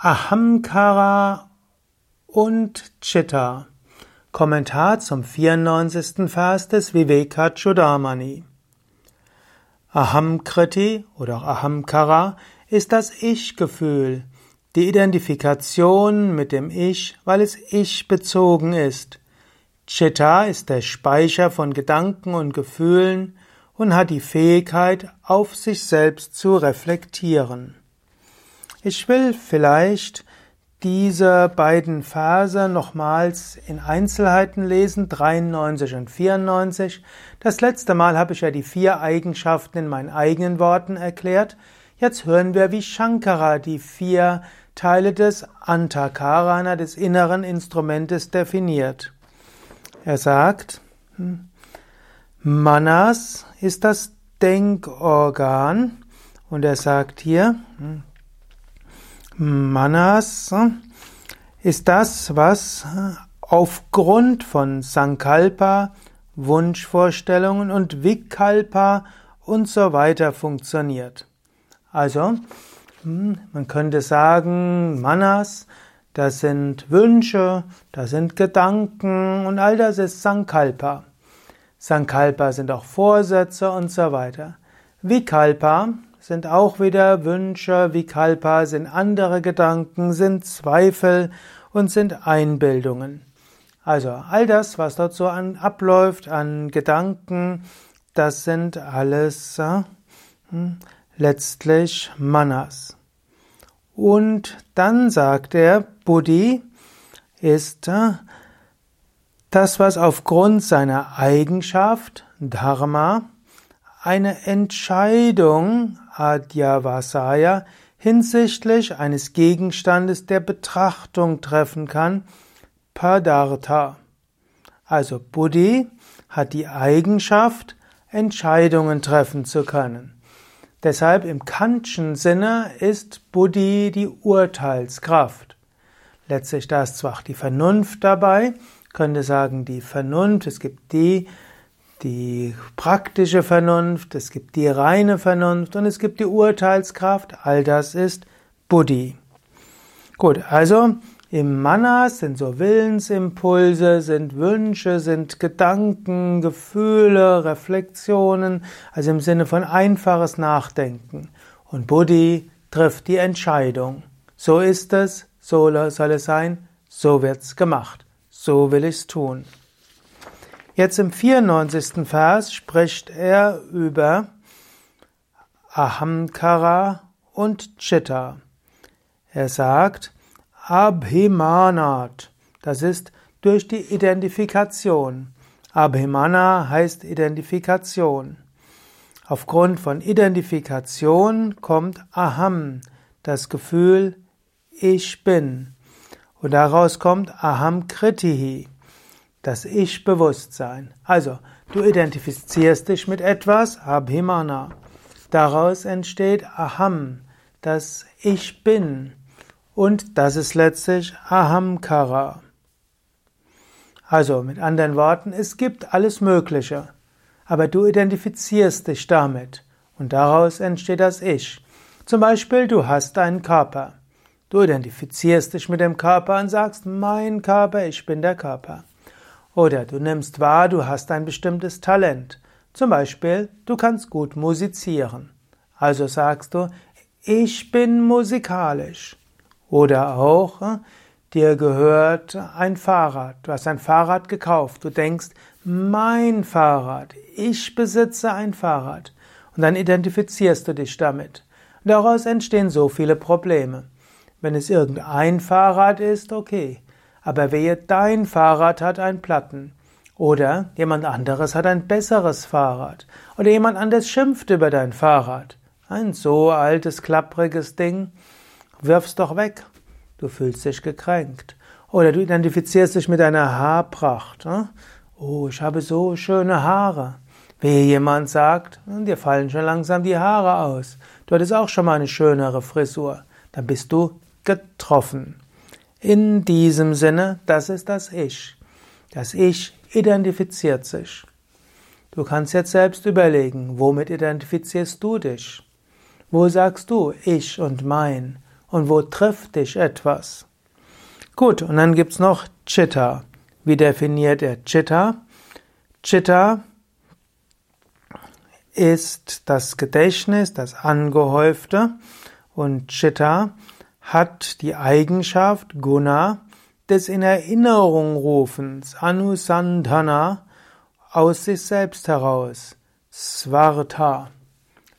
Ahamkara und Chitta. Kommentar zum 94. Vers des Vivekachudamani. Ahamkriti oder auch Ahamkara ist das Ich-Gefühl, die Identifikation mit dem Ich, weil es Ich bezogen ist. Chitta ist der Speicher von Gedanken und Gefühlen und hat die Fähigkeit, auf sich selbst zu reflektieren. Ich will vielleicht diese beiden Verse nochmals in Einzelheiten lesen, 93 und 94. Das letzte Mal habe ich ja die vier Eigenschaften in meinen eigenen Worten erklärt. Jetzt hören wir, wie Shankara die vier Teile des Antakarana, des inneren Instrumentes, definiert. Er sagt, hm, Manas ist das Denkorgan und er sagt hier, hm, Manas ist das, was aufgrund von Sankalpa, Wunschvorstellungen und Vikalpa und so weiter funktioniert. Also, hm, man könnte sagen, Manas, das sind Wünsche, das sind Gedanken und all das ist Sankalpa. Sankalpa sind auch Vorsätze und so weiter. Vikalpa sind auch wieder Wünsche, Vikalpa sind andere Gedanken, sind Zweifel und sind Einbildungen. Also all das, was dort so an, abläuft an Gedanken, das sind alles äh, hm, letztlich Manas. Und dann sagt er, Buddhi ist äh, das, was aufgrund seiner Eigenschaft, Dharma, eine Entscheidung Adhyavasaya hinsichtlich eines Gegenstandes der Betrachtung treffen kann, Padartha. Also Buddhi hat die Eigenschaft, Entscheidungen treffen zu können. Deshalb im Kantschen Sinne ist Buddhi die Urteilskraft. Letztlich da ist zwar die Vernunft dabei, könnte sagen die Vernunft, es gibt die die praktische Vernunft, es gibt die reine Vernunft und es gibt die Urteilskraft. All das ist Buddhi. Gut, also im Manas sind so Willensimpulse, sind Wünsche, sind Gedanken, Gefühle, Reflexionen, also im Sinne von einfaches Nachdenken. Und Buddhi trifft die Entscheidung. So ist es, so soll es sein, so wird's gemacht. So will ich's tun. Jetzt im 94. Vers spricht er über Ahamkara und Chitta. Er sagt, Abhimanat, das ist durch die Identifikation. Abhimana heißt Identifikation. Aufgrund von Identifikation kommt Aham, das Gefühl, ich bin. Und daraus kommt Aham Kritihi das Ich-Bewusstsein. Also, du identifizierst dich mit etwas, Abhimana. Daraus entsteht Aham, das Ich bin. Und das ist letztlich Ahamkara. Also, mit anderen Worten, es gibt alles Mögliche. Aber du identifizierst dich damit. Und daraus entsteht das Ich. Zum Beispiel, du hast einen Körper. Du identifizierst dich mit dem Körper und sagst, mein Körper, ich bin der Körper. Oder du nimmst wahr, du hast ein bestimmtes Talent. Zum Beispiel, du kannst gut musizieren. Also sagst du, ich bin musikalisch. Oder auch, äh, dir gehört ein Fahrrad. Du hast ein Fahrrad gekauft. Du denkst, mein Fahrrad. Ich besitze ein Fahrrad. Und dann identifizierst du dich damit. Daraus entstehen so viele Probleme. Wenn es irgendein Fahrrad ist, okay aber wehe, dein Fahrrad hat einen Platten. Oder jemand anderes hat ein besseres Fahrrad. Oder jemand anderes schimpft über dein Fahrrad. Ein so altes, klappriges Ding. Wirf's doch weg. Du fühlst dich gekränkt. Oder du identifizierst dich mit deiner Haarpracht. Hm? Oh, ich habe so schöne Haare. Wehe jemand sagt, dir fallen schon langsam die Haare aus. Du hattest auch schon mal eine schönere Frisur. Dann bist du getroffen. In diesem Sinne, das ist das Ich. Das Ich identifiziert sich. Du kannst jetzt selbst überlegen, womit identifizierst du dich? Wo sagst du ich und mein? und wo trifft dich etwas. Gut, und dann gibt's noch Chitta. Wie definiert er Chitta? Chitta ist das Gedächtnis, das Angehäufte und Chitta hat die Eigenschaft Guna des in Erinnerung rufens, Anusandhana, aus sich selbst heraus, Svartha.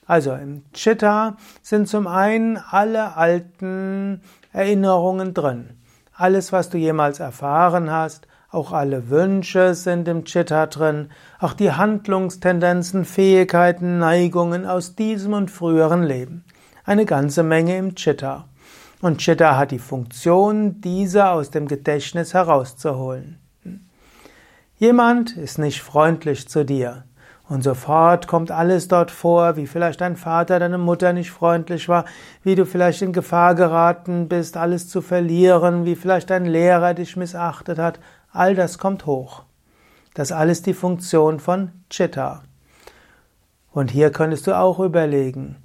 Also im Chitta sind zum einen alle alten Erinnerungen drin. Alles, was du jemals erfahren hast, auch alle Wünsche sind im Chitta drin, auch die Handlungstendenzen, Fähigkeiten, Neigungen aus diesem und früheren Leben. Eine ganze Menge im Chitta. Und Chitta hat die Funktion, diese aus dem Gedächtnis herauszuholen. Jemand ist nicht freundlich zu dir. Und sofort kommt alles dort vor, wie vielleicht dein Vater, deine Mutter nicht freundlich war, wie du vielleicht in Gefahr geraten bist, alles zu verlieren, wie vielleicht dein Lehrer dich missachtet hat. All das kommt hoch. Das alles die Funktion von Chitta. Und hier könntest du auch überlegen,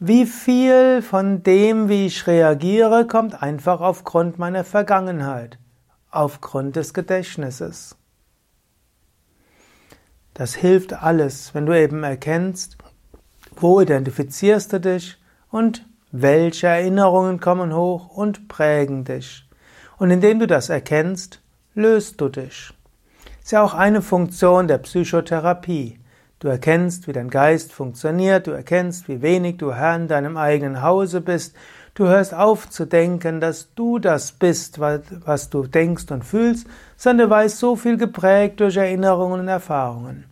wie viel von dem, wie ich reagiere, kommt einfach aufgrund meiner Vergangenheit, aufgrund des Gedächtnisses. Das hilft alles, wenn du eben erkennst, wo identifizierst du dich und welche Erinnerungen kommen hoch und prägen dich. Und indem du das erkennst, löst du dich. Ist ja auch eine Funktion der Psychotherapie. Du erkennst, wie dein Geist funktioniert, du erkennst, wie wenig du Herr in deinem eigenen Hause bist, du hörst auf zu denken, dass du das bist, was du denkst und fühlst, sondern du weißt so viel geprägt durch Erinnerungen und Erfahrungen.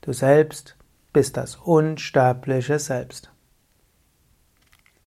Du selbst bist das unsterbliche Selbst.